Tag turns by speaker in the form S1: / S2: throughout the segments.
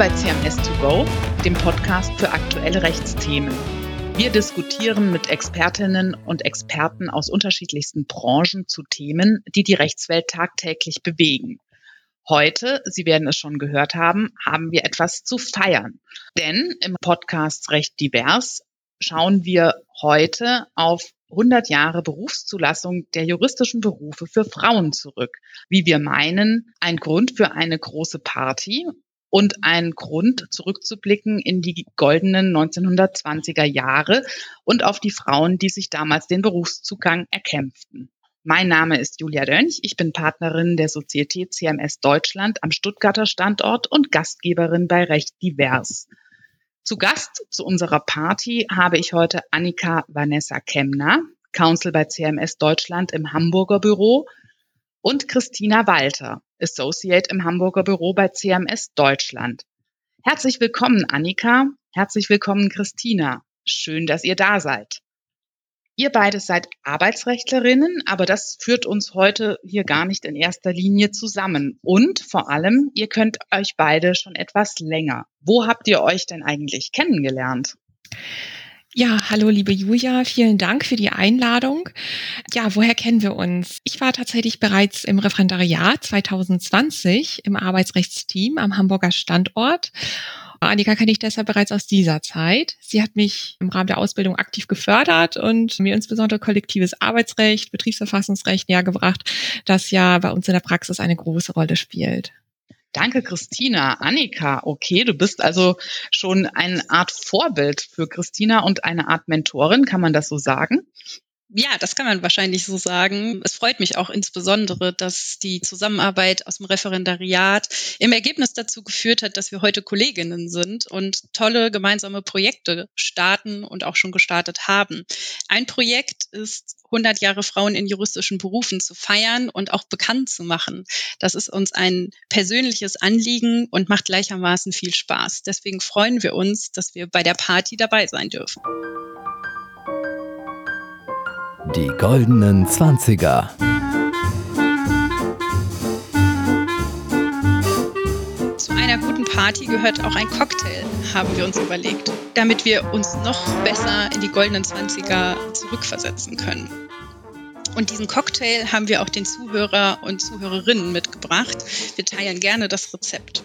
S1: Bei CMS2Go, dem Podcast für aktuelle Rechtsthemen. Wir diskutieren mit Expertinnen und Experten aus unterschiedlichsten Branchen zu Themen, die die Rechtswelt tagtäglich bewegen. Heute, Sie werden es schon gehört haben, haben wir etwas zu feiern. Denn im Podcast Recht divers schauen wir heute auf 100 Jahre Berufszulassung der juristischen Berufe für Frauen zurück. Wie wir meinen, ein Grund für eine große Party und ein Grund, zurückzublicken in die goldenen 1920er Jahre und auf die Frauen, die sich damals den Berufszugang erkämpften. Mein Name ist Julia Dönch. Ich bin Partnerin der Sozietät CMS Deutschland am Stuttgarter Standort und Gastgeberin bei Recht Divers. Zu Gast zu unserer Party habe ich heute Annika Vanessa Kemner, Counsel bei CMS Deutschland im Hamburger Büro und Christina Walter, Associate im Hamburger Büro bei CMS Deutschland. Herzlich willkommen, Annika. Herzlich willkommen, Christina. Schön, dass ihr da seid. Ihr beide seid Arbeitsrechtlerinnen, aber das führt uns heute hier gar nicht in erster Linie zusammen. Und vor allem, ihr könnt euch beide schon etwas länger. Wo habt ihr euch denn eigentlich kennengelernt?
S2: Ja, hallo liebe Julia, vielen Dank für die Einladung. Ja, woher kennen wir uns? Ich war tatsächlich bereits im Referendariat 2020 im Arbeitsrechtsteam am Hamburger Standort. Annika kenne ich deshalb bereits aus dieser Zeit. Sie hat mich im Rahmen der Ausbildung aktiv gefördert und mir insbesondere kollektives Arbeitsrecht, Betriebsverfassungsrecht nähergebracht, das ja bei uns in der Praxis eine große Rolle spielt.
S1: Danke, Christina. Annika, okay, du bist also schon eine Art Vorbild für Christina und eine Art Mentorin, kann man das so sagen?
S3: Ja, das kann man wahrscheinlich so sagen. Es freut mich auch insbesondere, dass die Zusammenarbeit aus dem Referendariat im Ergebnis dazu geführt hat, dass wir heute Kolleginnen sind und tolle gemeinsame Projekte starten und auch schon gestartet haben. Ein Projekt ist 100 Jahre Frauen in juristischen Berufen zu feiern und auch bekannt zu machen. Das ist uns ein persönliches Anliegen und macht gleichermaßen viel Spaß. Deswegen freuen wir uns, dass wir bei der Party dabei sein dürfen.
S4: Die goldenen Zwanziger.
S3: Zu einer guten Party gehört auch ein Cocktail, haben wir uns überlegt, damit wir uns noch besser in die goldenen Zwanziger zurückversetzen können. Und diesen Cocktail haben wir auch den Zuhörer und Zuhörerinnen mitgebracht. Wir teilen gerne das Rezept.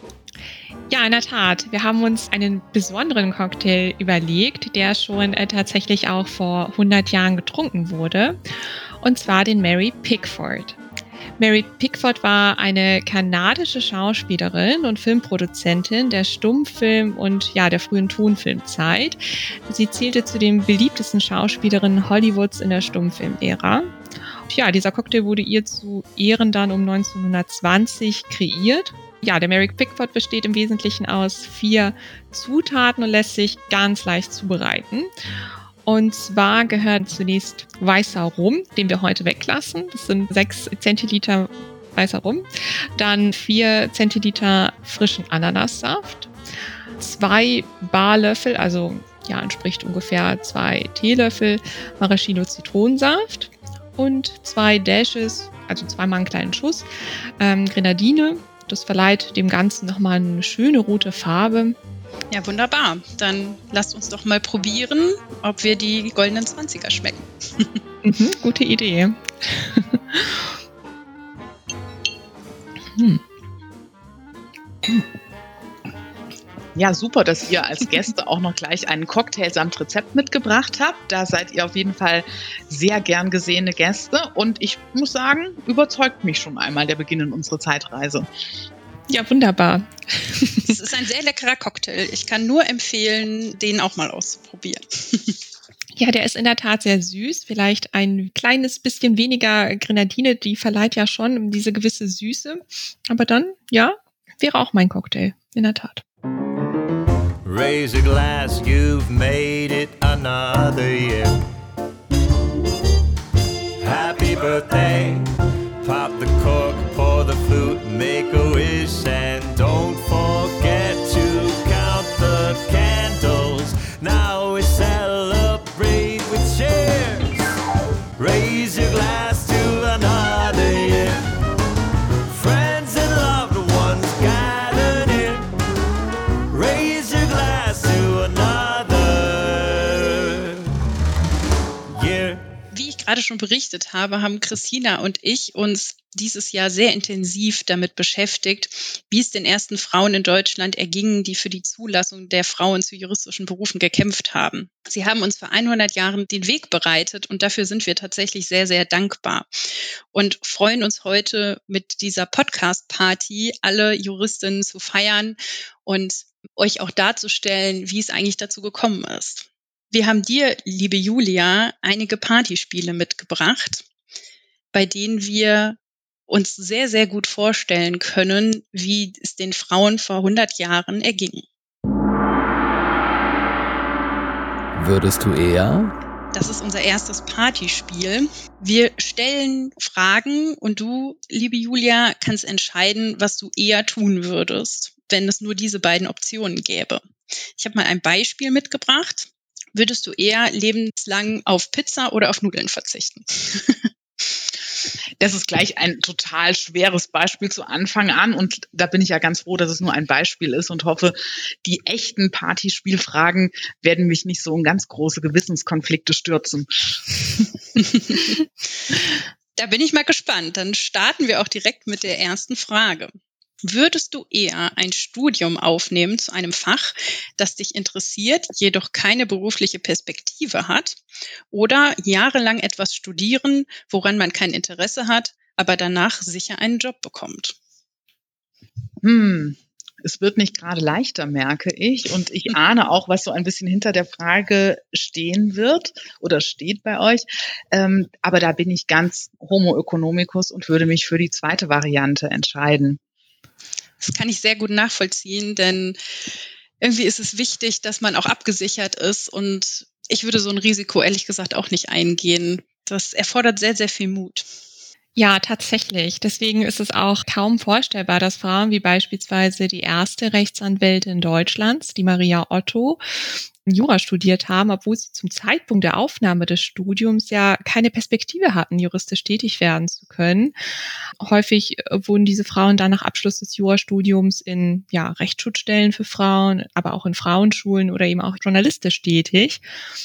S2: Ja, in der Tat. Wir haben uns einen besonderen Cocktail überlegt, der schon äh, tatsächlich auch vor 100 Jahren getrunken wurde. Und zwar den Mary Pickford. Mary Pickford war eine kanadische Schauspielerin und Filmproduzentin der Stummfilm- und ja, der frühen Tonfilmzeit. Sie zählte zu den beliebtesten Schauspielerinnen Hollywoods in der Stummfilmära. Ja, dieser Cocktail wurde ihr zu Ehren dann um 1920 kreiert ja, der Merrick Pickford besteht im Wesentlichen aus vier Zutaten und lässt sich ganz leicht zubereiten. Und zwar gehört zunächst weißer Rum, den wir heute weglassen. Das sind sechs Zentiliter weißer Rum. Dann vier Zentiliter frischen Ananassaft. Zwei Barlöffel, also ja, entspricht ungefähr zwei Teelöffel Maraschino Zitronensaft. Und zwei Dashes, also zweimal einen kleinen Schuss, ähm, Grenadine das verleiht dem Ganzen nochmal eine schöne rote Farbe.
S3: Ja, wunderbar. Dann lasst uns doch mal probieren, ob wir die goldenen 20er schmecken.
S2: mhm, gute Idee. hm.
S1: Hm. Ja, super, dass ihr als Gäste auch noch gleich einen Cocktail samt Rezept mitgebracht habt. Da seid ihr auf jeden Fall sehr gern gesehene Gäste. Und ich muss sagen, überzeugt mich schon einmal der Beginn in unsere Zeitreise.
S2: Ja, wunderbar.
S3: Es ist ein sehr leckerer Cocktail. Ich kann nur empfehlen, den auch mal auszuprobieren.
S2: Ja, der ist in der Tat sehr süß. Vielleicht ein kleines bisschen weniger Grenadine, die verleiht ja schon diese gewisse Süße. Aber dann, ja, wäre auch mein Cocktail, in der Tat.
S5: Raise a glass, you've made it another year. Happy birthday. Pop the cork, pour the flute, make a wish, and
S3: schon berichtet habe, haben Christina und ich uns dieses Jahr sehr intensiv damit beschäftigt, wie es den ersten Frauen in Deutschland erging, die für die Zulassung der Frauen zu juristischen Berufen gekämpft haben. Sie haben uns für 100 Jahre den Weg bereitet und dafür sind wir tatsächlich sehr, sehr dankbar und freuen uns heute mit dieser Podcast-Party alle Juristinnen zu feiern und euch auch darzustellen, wie es eigentlich dazu gekommen ist. Wir haben dir, liebe Julia, einige Partyspiele mitgebracht, bei denen wir uns sehr, sehr gut vorstellen können, wie es den Frauen vor 100 Jahren erging.
S4: Würdest du eher?
S3: Das ist unser erstes Partyspiel. Wir stellen Fragen und du, liebe Julia, kannst entscheiden, was du eher tun würdest, wenn es nur diese beiden Optionen gäbe. Ich habe mal ein Beispiel mitgebracht. Würdest du eher lebenslang auf Pizza oder auf Nudeln verzichten?
S1: Das ist gleich ein total schweres Beispiel zu Anfang an. Und da bin ich ja ganz froh, dass es nur ein Beispiel ist und hoffe, die echten Partyspielfragen werden mich nicht so in ganz große Gewissenskonflikte stürzen.
S3: da bin ich mal gespannt. Dann starten wir auch direkt mit der ersten Frage. Würdest du eher ein Studium aufnehmen zu einem Fach, das dich interessiert, jedoch keine berufliche Perspektive hat? Oder jahrelang etwas studieren, woran man kein Interesse hat, aber danach sicher einen Job bekommt?
S1: Hm, es wird nicht gerade leichter, merke ich. Und ich ahne auch, was so ein bisschen hinter der Frage stehen wird oder steht bei euch. Ähm, aber da bin ich ganz homo economicus und würde mich für die zweite Variante entscheiden.
S3: Das kann ich sehr gut nachvollziehen, denn irgendwie ist es wichtig, dass man auch abgesichert ist und ich würde so ein Risiko ehrlich gesagt auch nicht eingehen. Das erfordert sehr, sehr viel Mut.
S2: Ja, tatsächlich. Deswegen ist es auch kaum vorstellbar, dass Frauen wie beispielsweise die erste Rechtsanwältin Deutschlands, die Maria Otto, Jura studiert haben, obwohl sie zum Zeitpunkt der Aufnahme des Studiums ja keine Perspektive hatten, juristisch tätig werden zu können. Häufig äh, wurden diese Frauen dann nach Abschluss des Jurastudiums in ja, Rechtsschutzstellen für Frauen, aber auch in Frauenschulen oder eben auch journalistisch tätig.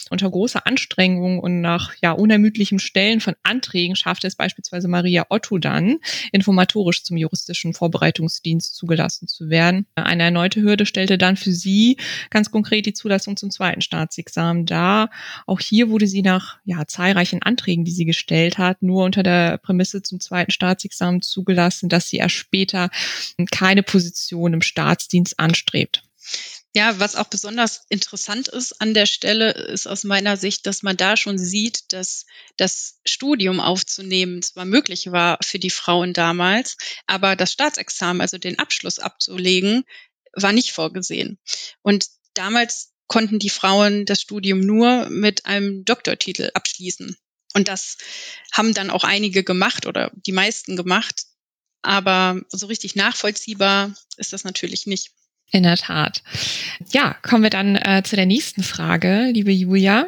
S2: Unter großer Anstrengung und nach ja, unermüdlichem Stellen von Anträgen schaffte es beispielsweise Maria Otto dann, informatorisch zum juristischen Vorbereitungsdienst zugelassen zu werden. Eine erneute Hürde stellte dann für sie ganz konkret die Zulassung zum zweiten Staatsexamen dar. Auch hier wurde sie nach ja, zahlreichen Anträgen, die sie gestellt hat, nur unter der Prämisse zum zweiten Staatsexamen zugelassen, dass sie erst später keine Position im Staatsdienst anstrebt.
S3: Ja, was auch besonders interessant ist an der Stelle, ist aus meiner Sicht, dass man da schon sieht, dass das Studium aufzunehmen zwar möglich war für die Frauen damals, aber das Staatsexamen, also den Abschluss abzulegen, war nicht vorgesehen. Und damals konnten die Frauen das Studium nur mit einem Doktortitel abschließen. Und das haben dann auch einige gemacht oder die meisten gemacht. Aber so richtig nachvollziehbar ist das natürlich nicht.
S2: In der Tat. Ja, kommen wir dann äh, zu der nächsten Frage, liebe Julia.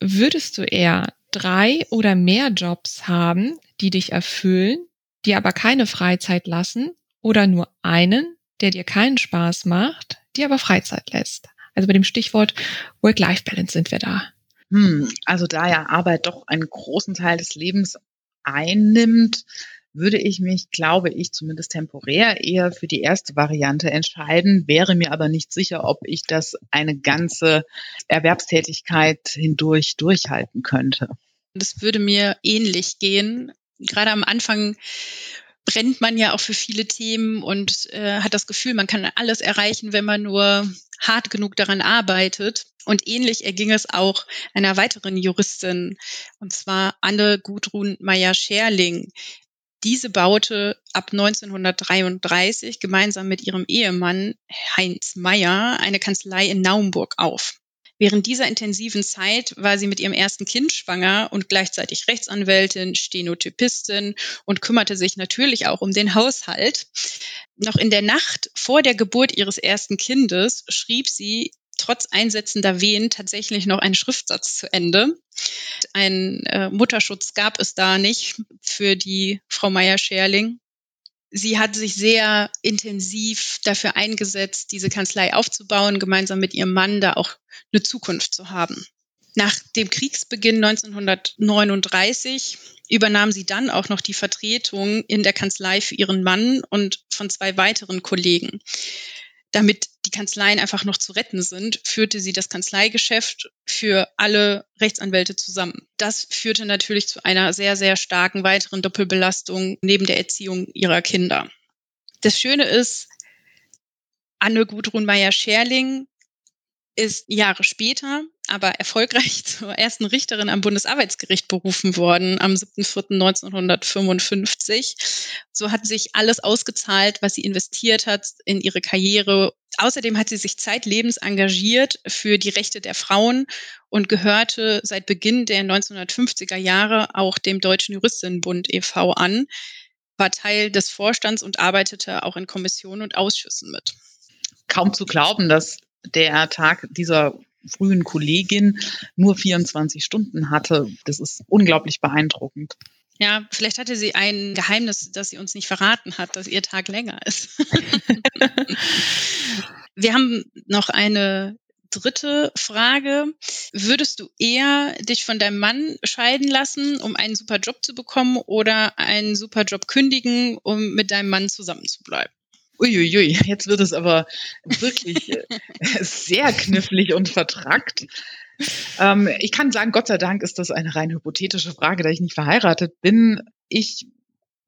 S2: Würdest du eher drei oder mehr Jobs haben, die dich erfüllen, die aber keine Freizeit lassen, oder nur einen, der dir keinen Spaß macht, die aber Freizeit lässt? Also bei dem Stichwort Work-Life-Balance sind wir da.
S1: Hm, also da ja Arbeit doch einen großen Teil des Lebens einnimmt, würde ich mich, glaube ich, zumindest temporär eher für die erste Variante entscheiden, wäre mir aber nicht sicher, ob ich das eine ganze Erwerbstätigkeit hindurch durchhalten könnte.
S3: Das würde mir ähnlich gehen. Gerade am Anfang brennt man ja auch für viele Themen und äh, hat das Gefühl, man kann alles erreichen, wenn man nur hart genug daran arbeitet. Und ähnlich erging es auch einer weiteren Juristin, und zwar Anne Gudrun Meyer-Scherling. Diese baute ab 1933 gemeinsam mit ihrem Ehemann Heinz Meyer eine Kanzlei in Naumburg auf. Während dieser intensiven Zeit war sie mit ihrem ersten Kind schwanger und gleichzeitig Rechtsanwältin, Stenotypistin und kümmerte sich natürlich auch um den Haushalt. Noch in der Nacht vor der Geburt ihres ersten Kindes schrieb sie trotz einsetzender Wehen tatsächlich noch einen Schriftsatz zu Ende. Ein äh, Mutterschutz gab es da nicht für die Frau Meyer-Scherling sie hat sich sehr intensiv dafür eingesetzt, diese Kanzlei aufzubauen, gemeinsam mit ihrem Mann da auch eine Zukunft zu haben. Nach dem Kriegsbeginn 1939 übernahm sie dann auch noch die Vertretung in der Kanzlei für ihren Mann und von zwei weiteren Kollegen. Damit die Kanzleien einfach noch zu retten sind, führte sie das Kanzleigeschäft für alle Rechtsanwälte zusammen. Das führte natürlich zu einer sehr, sehr starken weiteren Doppelbelastung neben der Erziehung ihrer Kinder. Das Schöne ist, Anne Gudrun Meyer-Scherling ist Jahre später aber erfolgreich zur ersten Richterin am Bundesarbeitsgericht berufen worden am 7.4.1955. So hat sich alles ausgezahlt, was sie investiert hat in ihre Karriere. Außerdem hat sie sich zeitlebens engagiert für die Rechte der Frauen und gehörte seit Beginn der 1950er Jahre auch dem Deutschen Juristinnenbund e.V. an, war Teil des Vorstands und arbeitete auch in Kommissionen und Ausschüssen mit.
S1: Kaum zu glauben, dass der Tag dieser frühen Kollegin nur 24 Stunden hatte. Das ist unglaublich beeindruckend.
S3: Ja, vielleicht hatte sie ein Geheimnis, das sie uns nicht verraten hat, dass ihr Tag länger ist. Wir haben noch eine dritte Frage. Würdest du eher dich von deinem Mann scheiden lassen, um einen super Job zu bekommen oder einen super Job kündigen, um mit deinem Mann zusammenzubleiben?
S1: Uiuiui, jetzt wird es aber wirklich äh, sehr knifflig und vertrackt. Ähm, ich kann sagen, Gott sei Dank ist das eine rein hypothetische Frage, da ich nicht verheiratet bin. Ich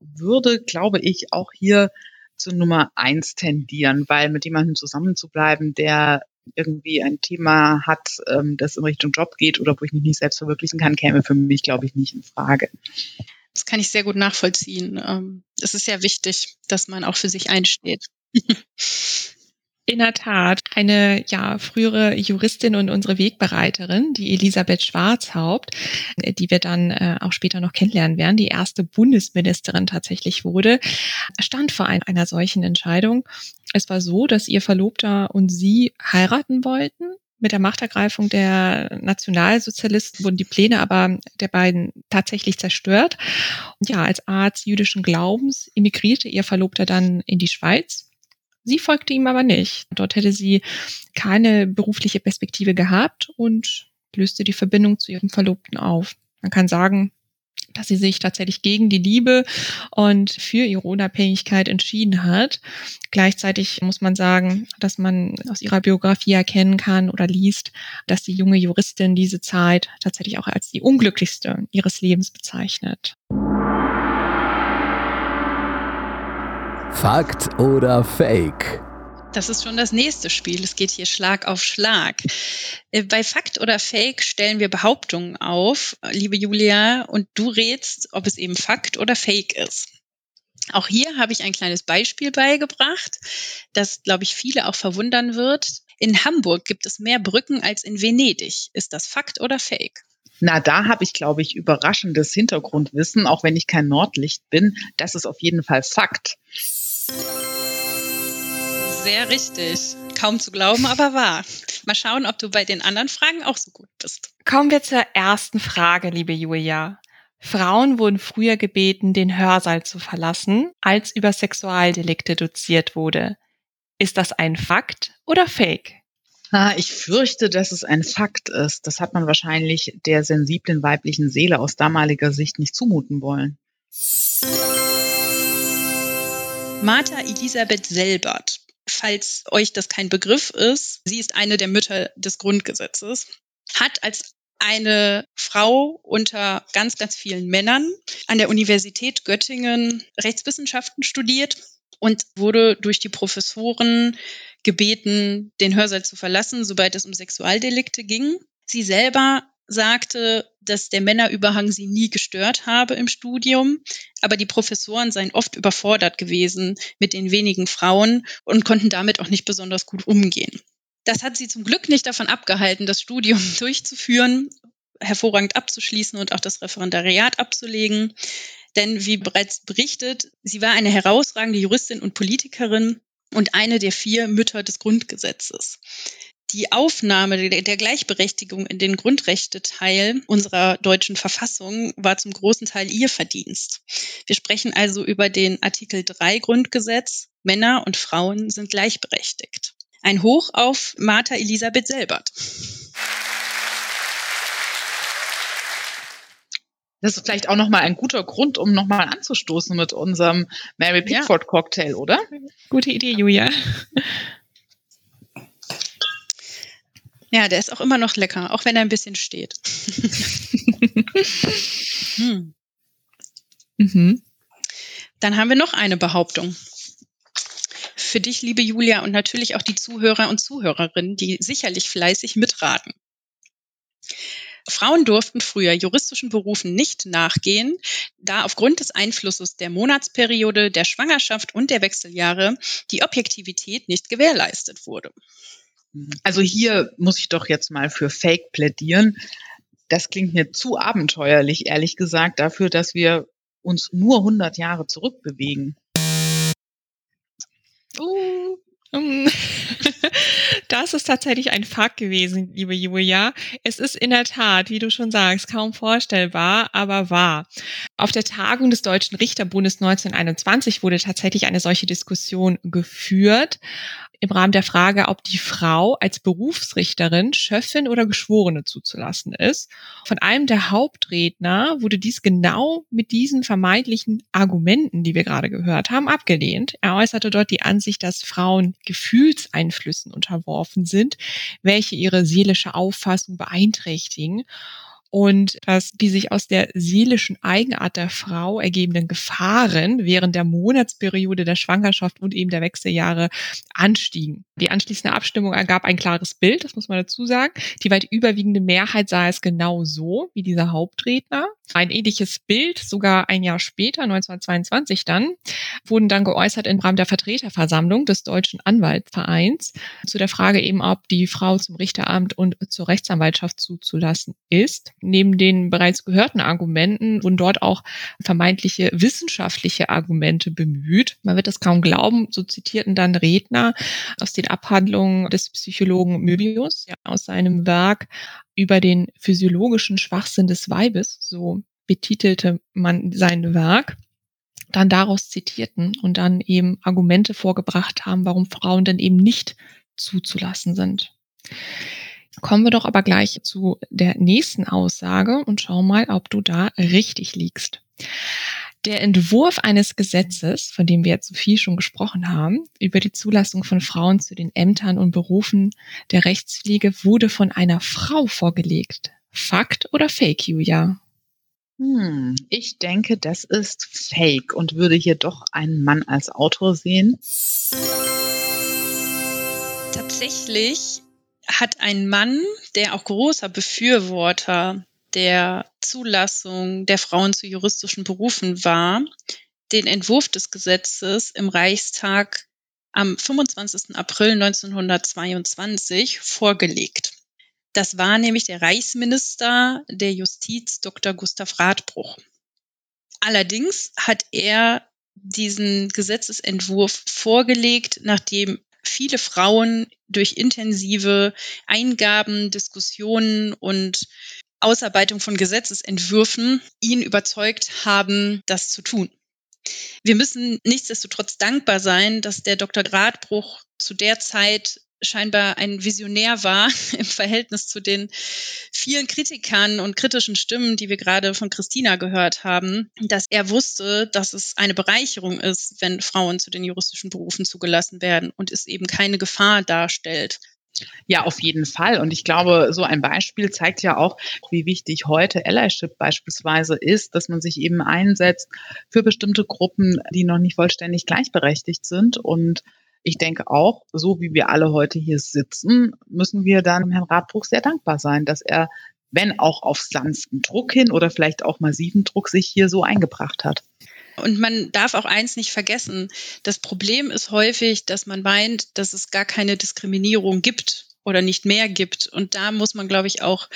S1: würde, glaube ich, auch hier zu Nummer eins tendieren, weil mit jemandem zusammenzubleiben, der irgendwie ein Thema hat, ähm, das in Richtung Job geht oder wo ich mich nicht selbst verwirklichen kann, käme für mich, glaube ich, nicht in Frage.
S3: Kann ich sehr gut nachvollziehen. Ähm, es ist ja wichtig, dass man auch für sich einsteht.
S2: In der Tat, eine ja frühere Juristin und unsere Wegbereiterin, die Elisabeth Schwarzhaupt, die wir dann äh, auch später noch kennenlernen werden, die erste Bundesministerin tatsächlich wurde, stand vor ein, einer solchen Entscheidung. Es war so, dass ihr Verlobter und sie heiraten wollten mit der Machtergreifung der Nationalsozialisten wurden die Pläne aber der beiden tatsächlich zerstört. Und ja, als Arzt jüdischen Glaubens emigrierte ihr Verlobter dann in die Schweiz. Sie folgte ihm aber nicht. Dort hätte sie keine berufliche Perspektive gehabt und löste die Verbindung zu ihrem Verlobten auf. Man kann sagen, dass sie sich tatsächlich gegen die Liebe und für ihre Unabhängigkeit entschieden hat. Gleichzeitig muss man sagen, dass man aus ihrer Biografie erkennen kann oder liest, dass die junge Juristin diese Zeit tatsächlich auch als die unglücklichste ihres Lebens bezeichnet.
S4: Fakt oder Fake?
S3: Das ist schon das nächste Spiel. Es geht hier Schlag auf Schlag. Äh, bei Fakt oder Fake stellen wir Behauptungen auf, liebe Julia, und du rätst, ob es eben Fakt oder Fake ist. Auch hier habe ich ein kleines Beispiel beigebracht, das, glaube ich, viele auch verwundern wird. In Hamburg gibt es mehr Brücken als in Venedig. Ist das Fakt oder Fake?
S1: Na, da habe ich, glaube ich, überraschendes Hintergrundwissen, auch wenn ich kein Nordlicht bin. Das ist auf jeden Fall Fakt.
S3: Sehr richtig. Kaum zu glauben, aber wahr. Mal schauen, ob du bei den anderen Fragen auch so gut bist.
S2: Kommen wir zur ersten Frage, liebe Julia. Frauen wurden früher gebeten, den Hörsaal zu verlassen, als über Sexualdelikte doziert wurde. Ist das ein Fakt oder Fake?
S1: Ah, ich fürchte, dass es ein Fakt ist. Das hat man wahrscheinlich der sensiblen weiblichen Seele aus damaliger Sicht nicht zumuten wollen.
S3: Martha Elisabeth Selbert falls euch das kein Begriff ist, sie ist eine der Mütter des Grundgesetzes, hat als eine Frau unter ganz, ganz vielen Männern an der Universität Göttingen Rechtswissenschaften studiert und wurde durch die Professoren gebeten, den Hörsaal zu verlassen, sobald es um Sexualdelikte ging. Sie selber sagte, dass der Männerüberhang sie nie gestört habe im Studium, aber die Professoren seien oft überfordert gewesen mit den wenigen Frauen und konnten damit auch nicht besonders gut umgehen. Das hat sie zum Glück nicht davon abgehalten, das Studium durchzuführen, hervorragend abzuschließen und auch das Referendariat abzulegen. Denn wie bereits berichtet, sie war eine herausragende Juristin und Politikerin und eine der vier Mütter des Grundgesetzes die Aufnahme der Gleichberechtigung in den Grundrechteteil unserer deutschen Verfassung war zum großen Teil ihr Verdienst. Wir sprechen also über den Artikel 3 Grundgesetz. Männer und Frauen sind gleichberechtigt. Ein Hoch auf Martha Elisabeth Selbert.
S1: Das ist vielleicht auch nochmal ein guter Grund, um nochmal anzustoßen mit unserem Mary Pickford Cocktail, oder?
S2: Gute Idee, Julia.
S3: Ja, der ist auch immer noch lecker, auch wenn er ein bisschen steht. hm.
S2: Mhm.
S3: Dann haben wir noch eine Behauptung. Für dich, liebe Julia, und natürlich auch die Zuhörer und Zuhörerinnen, die sicherlich fleißig mitraten. Frauen durften früher juristischen Berufen nicht nachgehen, da aufgrund des Einflusses der Monatsperiode, der Schwangerschaft und der Wechseljahre die Objektivität nicht gewährleistet wurde.
S1: Also hier muss ich doch jetzt mal für Fake plädieren. Das klingt mir zu abenteuerlich, ehrlich gesagt, dafür, dass wir uns nur 100 Jahre zurückbewegen.
S2: Uh. Das ist tatsächlich ein Fakt gewesen, liebe Julia. Es ist in der Tat, wie du schon sagst, kaum vorstellbar, aber wahr. Auf der Tagung des Deutschen Richterbundes 1921 wurde tatsächlich eine solche Diskussion geführt im Rahmen der Frage, ob die Frau als Berufsrichterin Schöffin oder Geschworene zuzulassen ist. Von einem der Hauptredner wurde dies genau mit diesen vermeintlichen Argumenten, die wir gerade gehört haben, abgelehnt. Er äußerte dort die Ansicht, dass Frauen Gefühlseinflüssen unterworfen sind, welche ihre seelische Auffassung beeinträchtigen und dass die sich aus der seelischen Eigenart der Frau ergebenden Gefahren während der Monatsperiode der Schwangerschaft und eben der Wechseljahre anstiegen. Die anschließende Abstimmung ergab ein klares Bild, das muss man dazu sagen. Die weit überwiegende Mehrheit sah es genau so wie dieser Hauptredner. Ein ähnliches Bild, sogar ein Jahr später, 1922 dann, wurden dann geäußert im Rahmen der Vertreterversammlung des Deutschen Anwaltsvereins zu der Frage eben, ob die Frau zum Richteramt und zur Rechtsanwaltschaft zuzulassen ist. Neben den bereits gehörten Argumenten wurden dort auch vermeintliche wissenschaftliche Argumente bemüht. Man wird das kaum glauben, so zitierten dann Redner aus den Abhandlungen des Psychologen Möbius ja, aus seinem Werk über den physiologischen Schwachsinn des Weibes, so betitelte man sein Werk, dann daraus zitierten und dann eben Argumente vorgebracht haben, warum Frauen denn eben nicht zuzulassen sind. Kommen wir doch aber gleich zu der nächsten Aussage und schau mal, ob du da richtig liegst. Der Entwurf eines Gesetzes, von dem wir jetzt so viel schon gesprochen haben, über die Zulassung von Frauen zu den Ämtern und Berufen der Rechtspflege wurde von einer Frau vorgelegt. Fakt oder Fake, Julia?
S1: Hm, ich denke, das ist Fake und würde hier doch einen Mann als Autor sehen.
S3: Tatsächlich hat ein Mann, der auch großer Befürworter der Zulassung der Frauen zu juristischen Berufen war, den Entwurf des Gesetzes im Reichstag am 25. April 1922 vorgelegt. Das war nämlich der Reichsminister der Justiz Dr. Gustav Radbruch. Allerdings hat er diesen Gesetzesentwurf vorgelegt, nachdem viele Frauen durch intensive Eingaben, Diskussionen und Ausarbeitung von Gesetzesentwürfen ihn überzeugt haben, das zu tun. Wir müssen nichtsdestotrotz dankbar sein, dass der Dr. Gradbruch zu der Zeit scheinbar ein Visionär war im Verhältnis zu den vielen Kritikern und kritischen Stimmen, die wir gerade von Christina gehört haben, dass er wusste, dass es eine Bereicherung ist, wenn Frauen zu den juristischen Berufen zugelassen werden und es eben keine Gefahr darstellt.
S1: Ja, auf jeden Fall. Und ich glaube, so ein Beispiel zeigt ja auch, wie wichtig heute Allyship beispielsweise ist, dass man sich eben einsetzt für bestimmte Gruppen, die noch nicht vollständig gleichberechtigt sind. Und ich denke auch, so wie wir alle heute hier sitzen, müssen wir dann Herrn Radbruch sehr dankbar sein, dass er, wenn auch auf sanften Druck hin oder vielleicht auch massiven Druck, sich hier so eingebracht hat.
S3: Und man darf auch eins nicht vergessen. Das Problem ist häufig, dass man meint, dass es gar keine Diskriminierung gibt oder nicht mehr gibt. Und da muss man, glaube ich, auch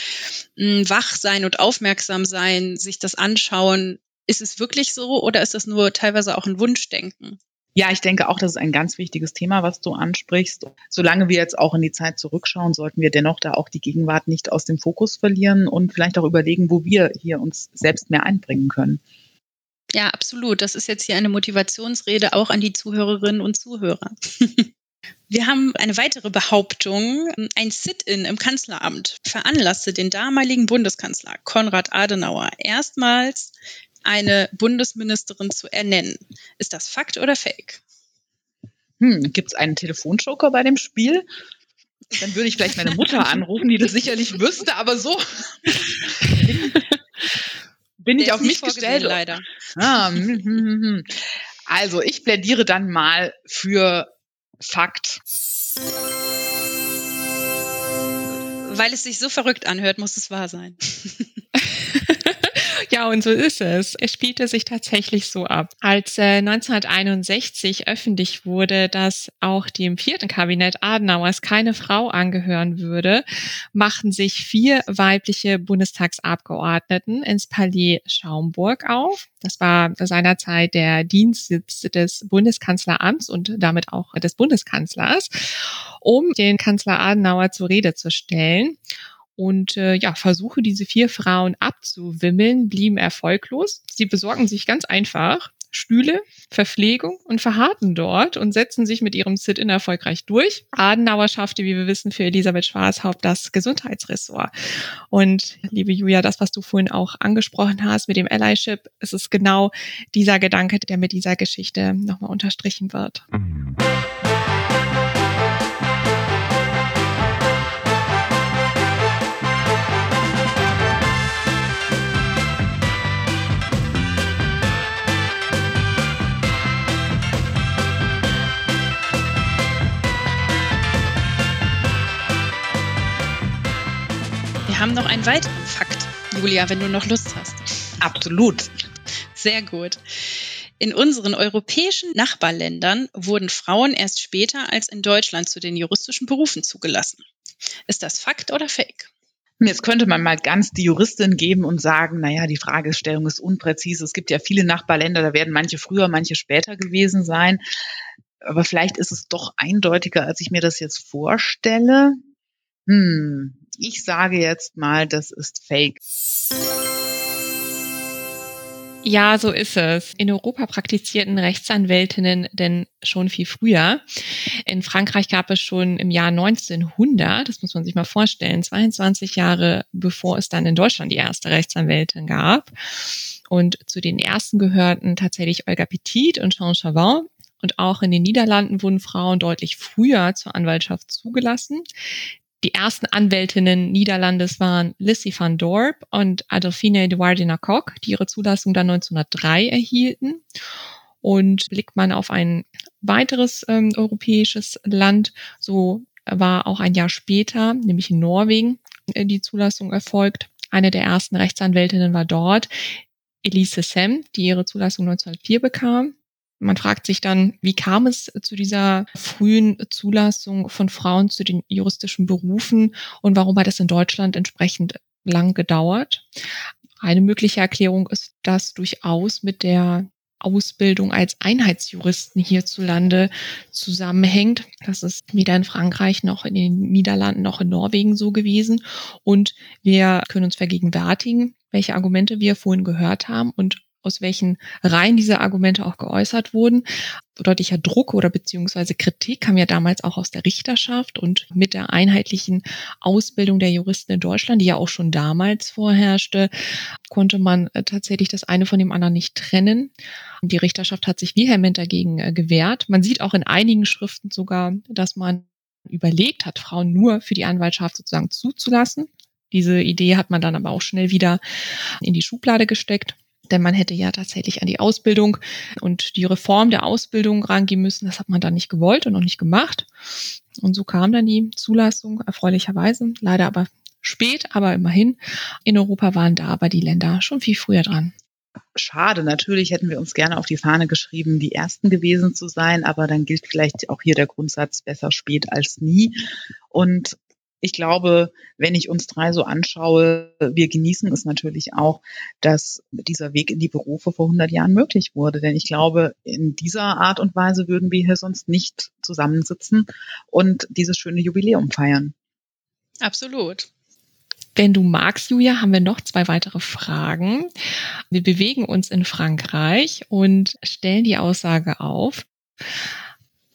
S3: hm, wach sein und aufmerksam sein, sich das anschauen. Ist es wirklich so oder ist das nur teilweise auch ein Wunschdenken?
S1: Ja, ich denke auch, das ist ein ganz wichtiges Thema, was du ansprichst. Solange wir jetzt auch in die Zeit zurückschauen, sollten wir dennoch da auch die Gegenwart nicht aus dem Fokus verlieren und vielleicht auch überlegen, wo wir hier uns selbst mehr einbringen können.
S3: Ja, absolut. Das ist jetzt hier eine Motivationsrede auch an die Zuhörerinnen und Zuhörer. Wir haben eine weitere Behauptung. Ein Sit-in im Kanzleramt veranlasste den damaligen Bundeskanzler Konrad Adenauer erstmals eine Bundesministerin zu ernennen. Ist das Fakt oder Fake?
S1: Hm, Gibt es einen Telefonjoker bei dem Spiel? Dann würde ich vielleicht meine Mutter anrufen, die das sicherlich wüsste, aber so bin ich auf mich gestellt.
S3: Leider.
S1: Ah, hm, hm, hm. Also ich plädiere dann mal für Fakt.
S3: Weil es sich so verrückt anhört, muss es wahr sein.
S2: Ja, und so ist es. Es spielte sich tatsächlich so ab. Als äh, 1961 öffentlich wurde, dass auch dem vierten Kabinett Adenauers keine Frau angehören würde, machten sich vier weibliche Bundestagsabgeordneten ins Palais Schaumburg auf. Das war seinerzeit der Dienstsitz des Bundeskanzleramts und damit auch des Bundeskanzlers, um den Kanzler Adenauer zur Rede zu stellen. Und äh, ja, Versuche, diese vier Frauen abzuwimmeln, blieben erfolglos. Sie besorgen sich ganz einfach Stühle, Verpflegung und verharrten dort und setzen sich mit ihrem Sit-in erfolgreich durch. Adenauer schaffte, wie wir wissen, für Elisabeth Schwarzhaupt das Gesundheitsressort. Und liebe Julia, das, was du vorhin auch angesprochen hast mit dem Allyship, es ist genau dieser Gedanke, der mit dieser Geschichte nochmal unterstrichen wird. Mhm.
S3: Wir haben noch einen weiteren Fakt, Julia, wenn du noch Lust hast.
S1: Absolut.
S3: Sehr gut. In unseren europäischen Nachbarländern wurden Frauen erst später als in Deutschland zu den juristischen Berufen zugelassen. Ist das Fakt oder Fake?
S1: Jetzt könnte man mal ganz die Juristin geben und sagen, naja, die Fragestellung ist unpräzise. Es gibt ja viele Nachbarländer, da werden manche früher, manche später gewesen sein. Aber vielleicht ist es doch eindeutiger, als ich mir das jetzt vorstelle. Hm, ich sage jetzt mal, das ist Fake.
S2: Ja, so ist es. In Europa praktizierten Rechtsanwältinnen denn schon viel früher. In Frankreich gab es schon im Jahr 1900, das muss man sich mal vorstellen, 22 Jahre bevor es dann in Deutschland die erste Rechtsanwältin gab. Und zu den ersten gehörten tatsächlich Olga Petit und Jean Chavin. Und auch in den Niederlanden wurden Frauen deutlich früher zur Anwaltschaft zugelassen. Die ersten Anwältinnen Niederlandes waren Lissy van Dorp und Adolfine Eduardina Koch, die ihre Zulassung dann 1903 erhielten. Und blickt man auf ein weiteres ähm, europäisches Land, so war auch ein Jahr später, nämlich in Norwegen, äh, die Zulassung erfolgt. Eine der ersten Rechtsanwältinnen war dort Elise Sem, die ihre Zulassung 1904 bekam. Man fragt sich dann, wie kam es zu dieser frühen Zulassung von Frauen zu den juristischen Berufen und warum hat es in Deutschland entsprechend lang gedauert? Eine mögliche Erklärung ist, dass durchaus mit der Ausbildung als Einheitsjuristen hierzulande zusammenhängt. Das ist weder in Frankreich noch in den Niederlanden noch in Norwegen so gewesen. Und wir können uns vergegenwärtigen, welche Argumente wir vorhin gehört haben und aus welchen Reihen diese Argumente auch geäußert wurden. Deutlicher Druck oder beziehungsweise Kritik kam ja damals auch aus der Richterschaft und mit der einheitlichen Ausbildung der Juristen in Deutschland, die ja auch schon damals vorherrschte, konnte man äh, tatsächlich das eine von dem anderen nicht trennen. Die Richterschaft hat sich vehement dagegen äh, gewehrt. Man sieht auch in einigen Schriften sogar, dass man überlegt hat, Frauen nur für die Anwaltschaft sozusagen zuzulassen. Diese Idee hat man dann aber auch schnell wieder in die Schublade gesteckt. Denn man hätte ja tatsächlich an die Ausbildung und die Reform der Ausbildung rangehen müssen. Das hat man dann nicht gewollt und noch nicht gemacht. Und so kam dann die Zulassung, erfreulicherweise, leider aber spät, aber immerhin. In Europa waren da aber die Länder schon viel früher dran.
S1: Schade, natürlich hätten wir uns gerne auf die Fahne geschrieben, die Ersten gewesen zu sein, aber dann gilt vielleicht auch hier der Grundsatz besser spät als nie. Und ich glaube, wenn ich uns drei so anschaue, wir genießen es natürlich auch, dass dieser Weg in die Berufe vor 100 Jahren möglich wurde. Denn ich glaube, in dieser Art und Weise würden wir hier sonst nicht zusammensitzen und dieses schöne Jubiläum feiern.
S3: Absolut.
S2: Wenn du magst, Julia, haben wir noch zwei weitere Fragen. Wir bewegen uns in Frankreich und stellen die Aussage auf,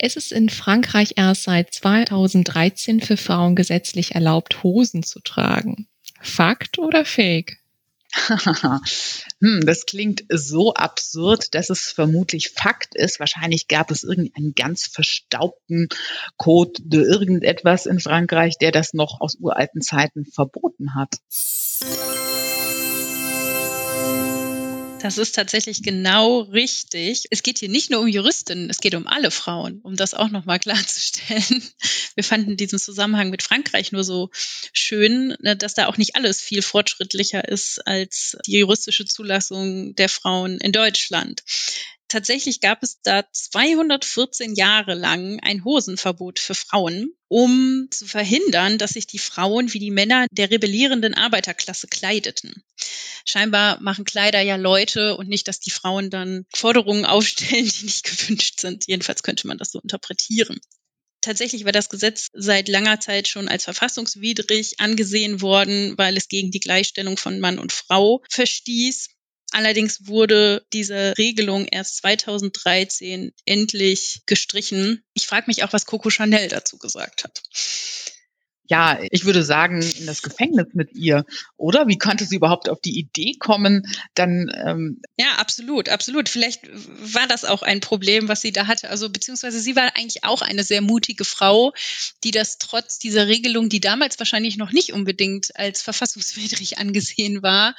S2: Es ist in Frankreich erst seit 2013 für Frauen gesetzlich erlaubt, Hosen zu tragen. Fakt oder Fake?
S1: hm, das klingt so absurd, dass es vermutlich Fakt ist. Wahrscheinlich gab es irgendeinen ganz verstaubten Code de irgendetwas in Frankreich, der das noch aus uralten Zeiten verboten hat.
S3: Das ist tatsächlich genau richtig. Es geht hier nicht nur um Juristinnen, es geht um alle Frauen, um das auch nochmal klarzustellen. Wir fanden diesen Zusammenhang mit Frankreich nur so schön, ne, dass da auch nicht alles viel fortschrittlicher ist als die juristische Zulassung der Frauen in Deutschland tatsächlich gab es da 214 Jahre lang ein Hosenverbot für Frauen, um zu verhindern, dass sich die Frauen wie die Männer der rebellierenden Arbeiterklasse kleideten. Scheinbar machen Kleider ja Leute und nicht, dass die Frauen dann Forderungen aufstellen, die nicht gewünscht sind. Jedenfalls könnte man das so interpretieren. Tatsächlich war das Gesetz seit langer Zeit schon als verfassungswidrig angesehen worden, weil es gegen die Gleichstellung von Mann und Frau verstieß. Allerdings wurde diese Regelung erst 2013 endlich gestrichen. Ich frage mich auch, was Coco Chanel dazu gesagt hat
S1: ja, ich würde sagen, in das Gefängnis mit ihr, oder? Wie konnte sie überhaupt auf die Idee kommen, dann?
S3: Ähm ja, absolut, absolut. Vielleicht war das auch ein Problem, was sie da hatte. Also beziehungsweise sie war eigentlich auch eine sehr mutige Frau, die das trotz dieser Regelung, die damals wahrscheinlich noch nicht unbedingt als verfassungswidrig angesehen war,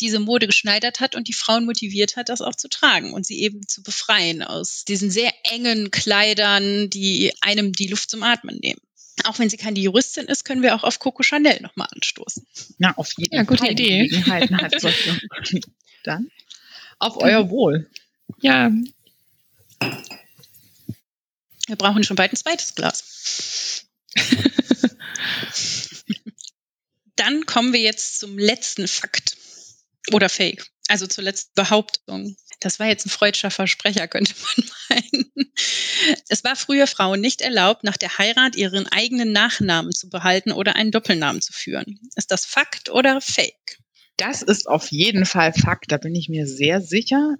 S3: diese Mode geschneidert hat und die Frauen motiviert hat, das auch zu tragen und sie eben zu befreien aus diesen sehr engen Kleidern, die einem die Luft zum Atmen nehmen auch wenn sie keine Juristin ist, können wir auch auf Coco Chanel nochmal anstoßen.
S1: Ja, auf jeden
S2: ja, gute Fall. Idee.
S1: Dann auf euer Wohl.
S2: Ja.
S3: Wir brauchen schon bald ein zweites Glas. Dann kommen wir jetzt zum letzten Fakt oder Fake, also zur letzten Behauptung. Das war jetzt ein freudscher Versprecher, könnte man meinen. Es war früher Frauen nicht erlaubt, nach der Heirat ihren eigenen Nachnamen zu behalten oder einen Doppelnamen zu führen. Ist das Fakt oder Fake?
S1: Das ist auf jeden Fall Fakt, da bin ich mir sehr sicher.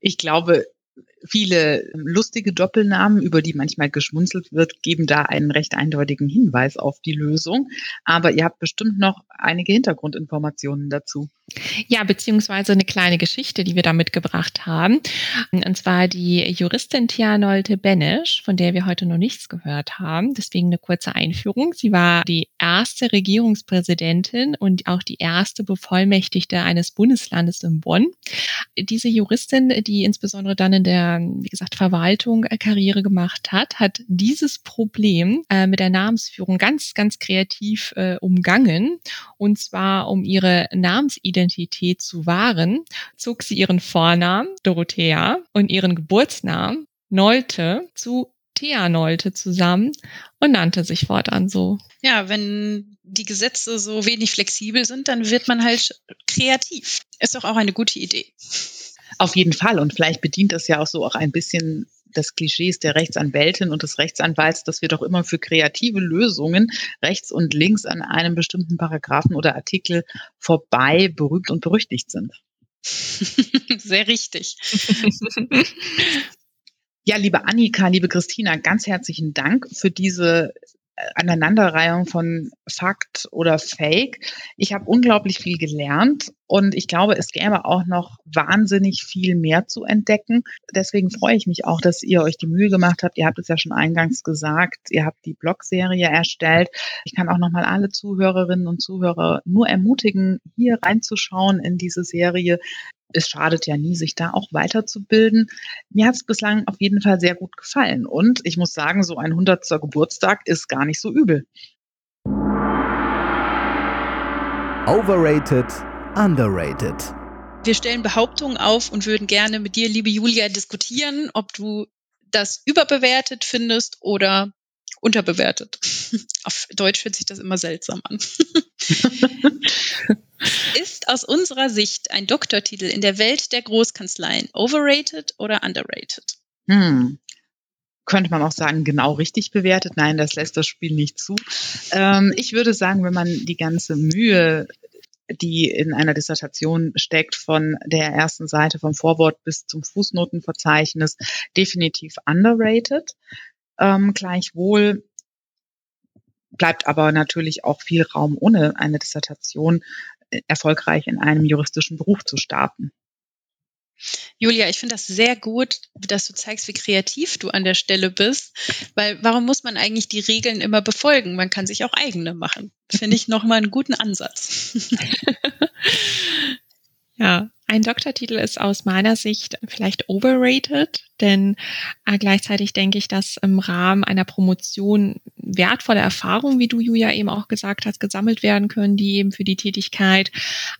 S1: Ich glaube, Viele lustige Doppelnamen, über die manchmal geschmunzelt wird, geben da einen recht eindeutigen Hinweis auf die Lösung. Aber ihr habt bestimmt noch einige Hintergrundinformationen dazu.
S2: Ja, beziehungsweise eine kleine Geschichte, die wir da mitgebracht haben. Und zwar die Juristin Tianolte Benesch, von der wir heute noch nichts gehört haben. Deswegen eine kurze Einführung. Sie war die erste Regierungspräsidentin und auch die erste Bevollmächtigte eines Bundeslandes in Bonn. Diese Juristin, die insbesondere dann in der, wie gesagt, Verwaltung äh, Karriere gemacht hat, hat dieses Problem äh, mit der Namensführung ganz, ganz kreativ äh, umgangen. Und zwar um ihre Namensidentität zu wahren, zog sie ihren Vornamen Dorothea und ihren Geburtsnamen Nolte zu Thea Nolte zusammen und nannte sich fortan so.
S3: Ja, wenn die Gesetze so wenig flexibel sind, dann wird man halt kreativ. Ist doch auch eine gute Idee.
S1: Auf jeden Fall. Und vielleicht bedient das ja auch so auch ein bisschen des Klischees der Rechtsanwältin und des Rechtsanwalts, dass wir doch immer für kreative Lösungen rechts und links an einem bestimmten Paragraphen oder Artikel vorbei berühmt und berüchtigt sind.
S3: Sehr richtig.
S1: ja, liebe Annika, liebe Christina, ganz herzlichen Dank für diese Aneinanderreihung von Fakt oder Fake. Ich habe unglaublich viel gelernt und ich glaube, es gäbe auch noch wahnsinnig viel mehr zu entdecken. Deswegen freue ich mich auch, dass ihr euch die Mühe gemacht habt. Ihr habt es ja schon eingangs gesagt, ihr habt die Blogserie erstellt. Ich kann auch noch mal alle Zuhörerinnen und Zuhörer nur ermutigen, hier reinzuschauen in diese Serie es schadet ja nie, sich da auch weiterzubilden. Mir hat es bislang auf jeden Fall sehr gut gefallen. Und ich muss sagen, so ein 100. Geburtstag ist gar nicht so übel.
S4: Overrated, underrated.
S3: Wir stellen Behauptungen auf und würden gerne mit dir, liebe Julia, diskutieren, ob du das überbewertet findest oder unterbewertet. Auf Deutsch hört sich das immer seltsam an. Ist aus unserer Sicht ein Doktortitel in der Welt der Großkanzleien overrated oder underrated?
S1: Hm. Könnte man auch sagen, genau richtig bewertet. Nein, das lässt das Spiel nicht zu. Ähm, ich würde sagen, wenn man die ganze Mühe die in einer Dissertation steckt, von der ersten Seite vom Vorwort bis zum Fußnotenverzeichnis, definitiv underrated. Ähm, gleichwohl bleibt aber natürlich auch viel Raum, ohne eine Dissertation äh, erfolgreich in einem juristischen Beruf zu starten.
S3: Julia, ich finde das sehr gut, dass du zeigst, wie kreativ du an der Stelle bist, weil warum muss man eigentlich die Regeln immer befolgen? Man kann sich auch eigene machen. Finde ich nochmal einen guten Ansatz.
S2: ja, ein Doktortitel ist aus meiner Sicht vielleicht overrated, denn äh, gleichzeitig denke ich, dass im Rahmen einer Promotion wertvolle Erfahrungen, wie du Julia eben auch gesagt hast, gesammelt werden können, die eben für die Tätigkeit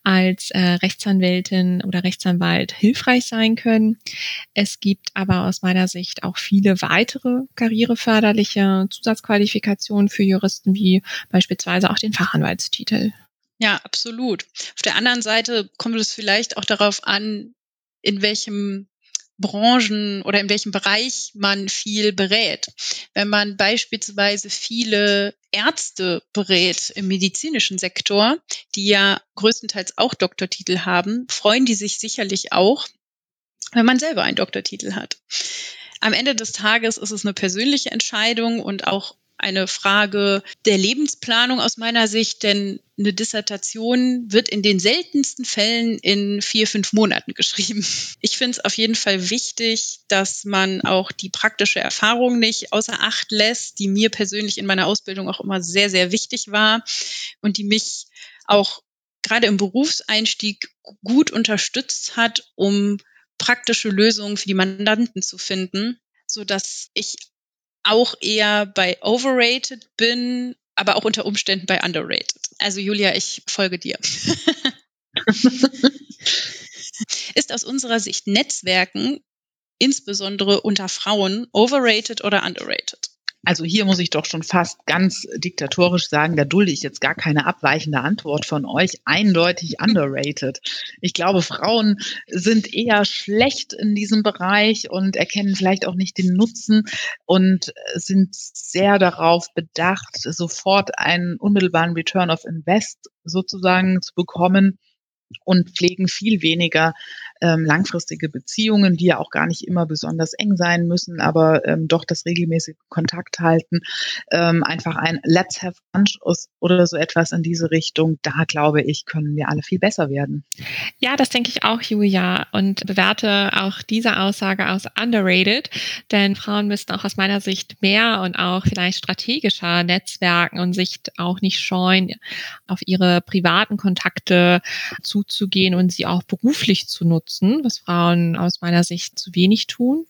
S2: als äh, Rechtsanwältin oder Rechtsanwalt hilfreich sein können. Es gibt aber aus meiner Sicht auch viele weitere karriereförderliche Zusatzqualifikationen für Juristen, wie beispielsweise auch den Fachanwaltstitel.
S3: Ja, absolut. Auf der anderen Seite kommt es vielleicht auch darauf an, in welchem Branchen oder in welchem Bereich man viel berät. Wenn man beispielsweise viele Ärzte berät im medizinischen Sektor, die ja größtenteils auch Doktortitel haben, freuen die sich sicherlich auch, wenn man selber einen Doktortitel hat. Am Ende des Tages ist es eine persönliche Entscheidung und auch eine Frage der Lebensplanung aus meiner Sicht, denn eine Dissertation wird in den seltensten Fällen in vier, fünf Monaten geschrieben. Ich finde es auf jeden Fall wichtig, dass man auch die praktische Erfahrung nicht außer Acht lässt, die mir persönlich in meiner Ausbildung auch immer sehr, sehr wichtig war und die mich auch gerade im Berufseinstieg gut unterstützt hat, um praktische Lösungen für die Mandanten zu finden, so dass ich auch eher bei overrated bin, aber auch unter Umständen bei underrated. Also Julia, ich folge dir. Ist aus unserer Sicht Netzwerken, insbesondere unter Frauen, overrated oder underrated?
S1: Also hier muss ich doch schon fast ganz diktatorisch sagen, da dulde ich jetzt gar keine abweichende Antwort von euch. Eindeutig underrated. Ich glaube, Frauen sind eher schlecht in diesem Bereich und erkennen vielleicht auch nicht den Nutzen und sind sehr darauf bedacht, sofort einen unmittelbaren Return of Invest sozusagen zu bekommen und pflegen viel weniger ähm, langfristige Beziehungen, die ja auch gar nicht immer besonders eng sein müssen, aber ähm, doch das regelmäßige Kontakt halten. Ähm, einfach ein Let's have lunch oder so etwas in diese Richtung. Da glaube ich, können wir alle viel besser werden.
S2: Ja, das denke ich auch, Julia, und bewerte auch diese Aussage als underrated, denn Frauen müssten auch aus meiner Sicht mehr und auch vielleicht strategischer Netzwerken und sich auch nicht scheuen, auf ihre privaten Kontakte zuzugehen und sie auch beruflich zu nutzen nutzen, was Frauen aus meiner Sicht zu wenig tun.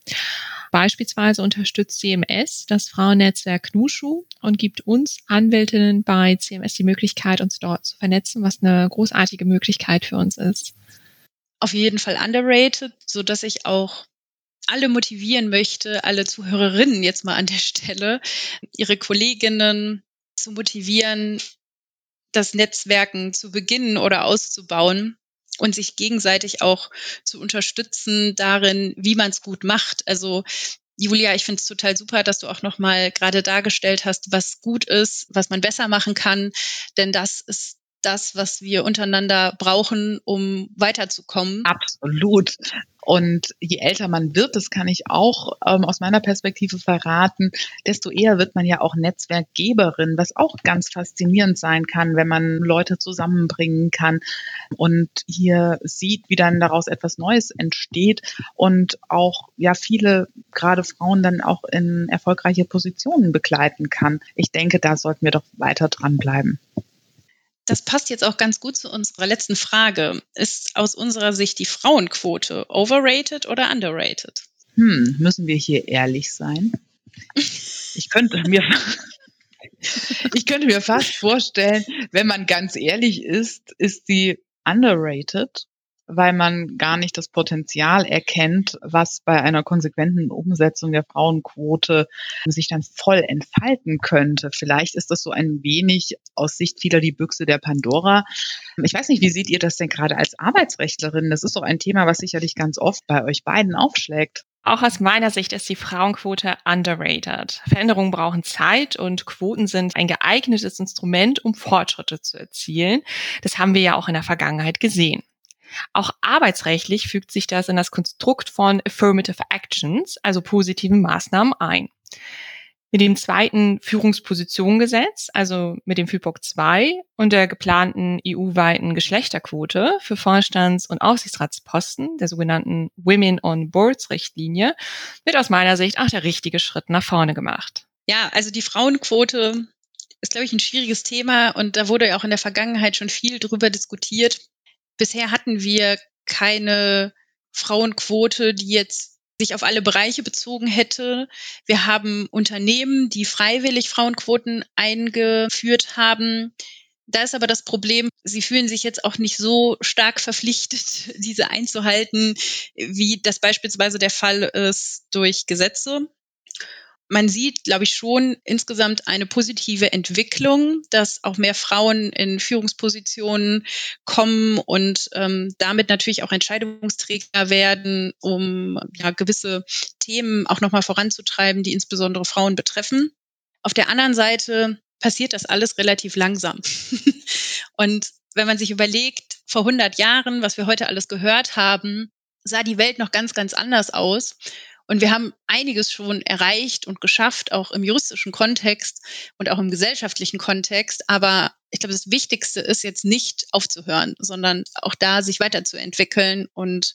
S2: Beispielsweise unterstützt CMS das Frauennetzwerk Nushu und gibt uns Anwältinnen bei CMS die Möglichkeit, uns dort zu vernetzen, was eine großartige Möglichkeit für uns ist.
S3: Auf jeden Fall underrated, so dass ich auch alle motivieren möchte, alle Zuhörerinnen jetzt mal an der Stelle, ihre Kolleginnen zu motivieren, das Netzwerken zu beginnen oder auszubauen und sich gegenseitig auch zu unterstützen darin, wie man es gut macht. Also Julia, ich finde es total super, dass du auch nochmal gerade dargestellt hast, was gut ist, was man besser machen kann. Denn das ist das, was wir untereinander brauchen, um weiterzukommen.
S1: Absolut. Und je älter man wird, das kann ich auch ähm, aus meiner Perspektive verraten, desto eher wird man ja auch Netzwerkgeberin, was auch ganz faszinierend sein kann, wenn man Leute zusammenbringen kann und hier sieht, wie dann daraus etwas Neues entsteht und auch ja viele gerade Frauen dann auch in erfolgreiche Positionen begleiten kann. Ich denke, da sollten wir doch weiter dranbleiben
S3: das passt jetzt auch ganz gut zu unserer letzten Frage. Ist aus unserer Sicht die Frauenquote overrated oder underrated?
S1: Hm, müssen wir hier ehrlich sein? Ich könnte mir, ich könnte mir fast vorstellen, wenn man ganz ehrlich ist, ist sie underrated. Weil man gar nicht das Potenzial erkennt, was bei einer konsequenten Umsetzung der Frauenquote sich dann voll entfalten könnte. Vielleicht ist das so ein wenig aus Sicht vieler die Büchse der Pandora. Ich weiß nicht, wie seht ihr das denn gerade als Arbeitsrechtlerin? Das ist doch ein Thema, was sicherlich ganz oft bei euch beiden aufschlägt.
S2: Auch aus meiner Sicht ist die Frauenquote underrated. Veränderungen brauchen Zeit und Quoten sind ein geeignetes Instrument, um Fortschritte zu erzielen. Das haben wir ja auch in der Vergangenheit gesehen. Auch arbeitsrechtlich fügt sich das in das Konstrukt von Affirmative Actions, also positiven Maßnahmen ein. Mit dem zweiten Führungspositionengesetz, also mit dem FIPOC 2 und der geplanten EU-weiten Geschlechterquote für Vorstands- und Aufsichtsratsposten, der sogenannten Women on Boards Richtlinie, wird aus meiner Sicht auch der richtige Schritt nach vorne gemacht.
S3: Ja, also die Frauenquote ist, glaube ich, ein schwieriges Thema und da wurde ja auch in der Vergangenheit schon viel drüber diskutiert. Bisher hatten wir keine Frauenquote, die jetzt sich auf alle Bereiche bezogen hätte. Wir haben Unternehmen, die freiwillig Frauenquoten eingeführt haben. Da ist aber das Problem, sie fühlen sich jetzt auch nicht so stark verpflichtet, diese einzuhalten, wie das beispielsweise der Fall ist durch Gesetze man sieht, glaube ich, schon insgesamt eine positive Entwicklung, dass auch mehr Frauen in Führungspositionen kommen und ähm, damit natürlich auch Entscheidungsträger werden, um ja, gewisse Themen auch nochmal voranzutreiben, die insbesondere Frauen betreffen. Auf der anderen Seite passiert das alles relativ langsam. und wenn man sich überlegt, vor 100 Jahren, was wir heute alles gehört haben, sah die Welt noch ganz, ganz anders aus. Und wir haben einiges schon erreicht und geschafft, auch im juristischen Kontext und auch im gesellschaftlichen Kontext. Aber ich glaube, das Wichtigste ist jetzt nicht aufzuhören, sondern auch da sich weiterzuentwickeln. Und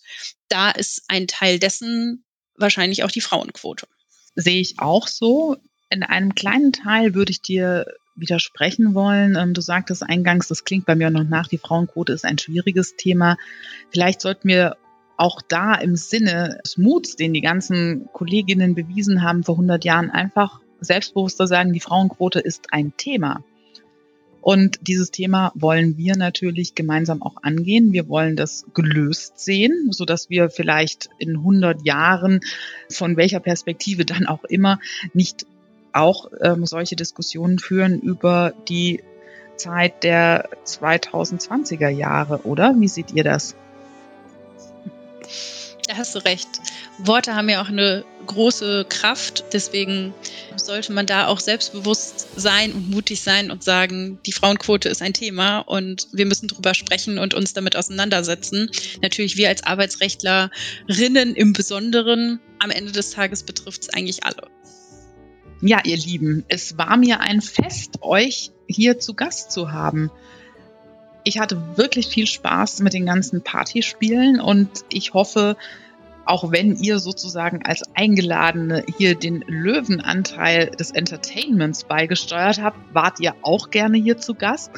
S3: da ist ein Teil dessen wahrscheinlich auch die Frauenquote.
S1: Sehe ich auch so. In einem kleinen Teil würde ich dir widersprechen wollen. Ähm, du sagtest eingangs, das klingt bei mir noch nach, die Frauenquote ist ein schwieriges Thema. Vielleicht sollten wir auch da im Sinne des Muts, den die ganzen Kolleginnen bewiesen haben vor 100 Jahren, einfach selbstbewusster sagen, die Frauenquote ist ein Thema. Und dieses Thema wollen wir natürlich gemeinsam auch angehen. Wir wollen das gelöst sehen, so dass wir vielleicht in 100 Jahren von welcher Perspektive dann auch immer nicht auch ähm, solche Diskussionen führen über die Zeit der 2020er Jahre, oder? Wie seht ihr das?
S3: Da hast du recht. Worte haben ja auch eine große Kraft. Deswegen sollte man da auch selbstbewusst sein und mutig sein und sagen, die Frauenquote ist ein Thema und wir müssen drüber sprechen und uns damit auseinandersetzen. Natürlich wir als Arbeitsrechtlerinnen im Besonderen. Am Ende des Tages betrifft es eigentlich alle.
S1: Ja, ihr Lieben, es war mir ein Fest, euch hier zu Gast zu haben. Ich hatte wirklich viel Spaß mit den ganzen Partyspielen und ich hoffe, auch wenn ihr sozusagen als Eingeladene hier den Löwenanteil des Entertainments beigesteuert habt, wart ihr auch gerne hier zu Gast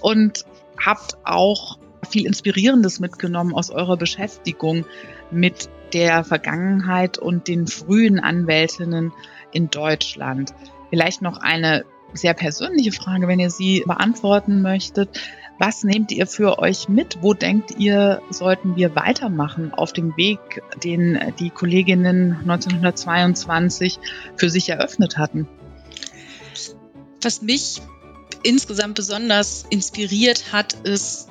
S1: und habt auch viel Inspirierendes mitgenommen aus eurer Beschäftigung mit der Vergangenheit und den frühen Anwältinnen in Deutschland. Vielleicht noch eine sehr persönliche Frage, wenn ihr sie beantworten möchtet. Was nehmt ihr für euch mit? Wo denkt ihr, sollten wir weitermachen auf dem Weg, den die Kolleginnen 1922 für sich eröffnet hatten?
S3: Was mich insgesamt besonders inspiriert hat, ist,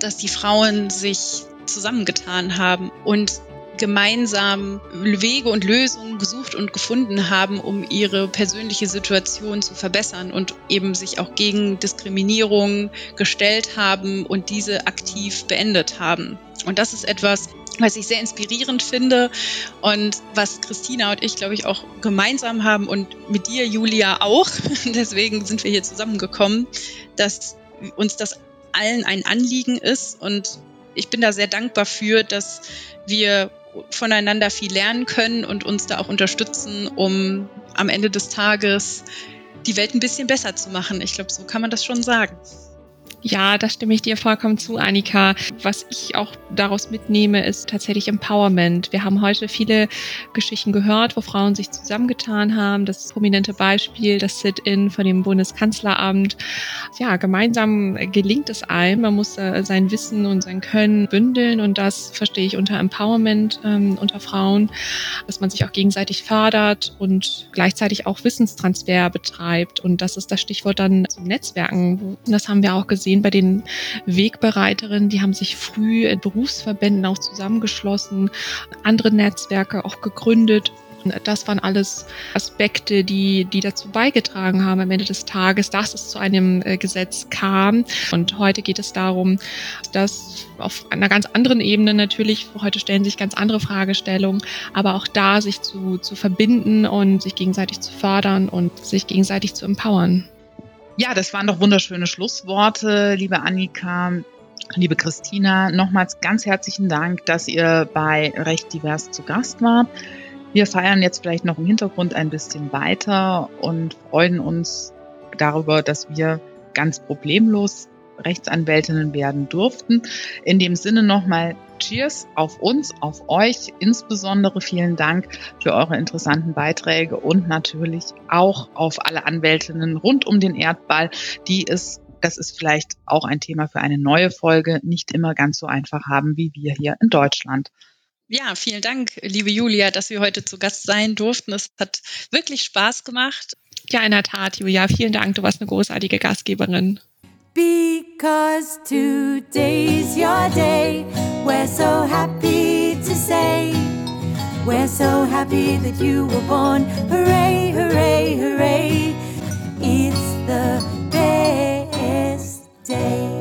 S3: dass die Frauen sich zusammengetan haben und gemeinsam Wege und Lösungen gesucht und gefunden haben, um ihre persönliche Situation zu verbessern und eben sich auch gegen Diskriminierung gestellt haben und diese aktiv beendet haben. Und das ist etwas, was ich sehr inspirierend finde und was Christina und ich, glaube ich, auch gemeinsam haben und mit dir, Julia, auch. Deswegen sind wir hier zusammengekommen, dass uns das allen ein Anliegen ist und ich bin da sehr dankbar für, dass wir voneinander viel lernen können und uns da auch unterstützen, um am Ende des Tages die Welt ein bisschen besser zu machen. Ich glaube, so kann man das schon sagen.
S2: Ja, da stimme ich dir vollkommen zu, Annika. Was ich auch daraus mitnehme, ist tatsächlich Empowerment. Wir haben heute viele Geschichten gehört, wo Frauen sich zusammengetan haben. Das prominente Beispiel, das Sit-in von dem Bundeskanzleramt. Ja, gemeinsam gelingt es einem. Man muss äh, sein Wissen und sein Können bündeln und das verstehe ich unter Empowerment ähm, unter Frauen, dass man sich auch gegenseitig fördert und gleichzeitig auch Wissenstransfer betreibt. Und das ist das Stichwort dann zum Netzwerken. Das haben wir auch gesehen gesehen bei den Wegbereiterinnen, die haben sich früh in Berufsverbänden auch zusammengeschlossen, andere Netzwerke auch gegründet. Das waren alles Aspekte, die, die dazu beigetragen haben am Ende des Tages, dass es zu einem äh, Gesetz kam. Und heute geht es darum, dass auf einer ganz anderen Ebene natürlich, heute stellen sich ganz andere Fragestellungen, aber auch da sich zu, zu verbinden und sich gegenseitig zu fördern und sich gegenseitig zu empowern.
S1: Ja, das waren doch wunderschöne Schlussworte, liebe Annika. Liebe Christina, nochmals ganz herzlichen Dank, dass ihr bei Recht Divers zu Gast wart. Wir feiern jetzt vielleicht noch im Hintergrund ein bisschen weiter und freuen uns darüber, dass wir ganz problemlos Rechtsanwältinnen werden durften. In dem Sinne nochmal Cheers auf uns, auf euch. Insbesondere vielen Dank für eure interessanten Beiträge und natürlich auch auf alle Anwältinnen rund um den Erdball, die es das ist vielleicht auch ein Thema für eine neue Folge, nicht immer ganz so einfach haben wie wir hier in Deutschland.
S3: Ja, vielen Dank, liebe Julia, dass wir heute zu Gast sein durften. Es hat wirklich Spaß gemacht.
S2: Ja, in der Tat, Julia, vielen Dank. Du warst eine großartige Gastgeberin.
S6: Because today's your day, we're so happy to say. We're so happy that you were born. Hooray, hooray, hooray. It's the best day.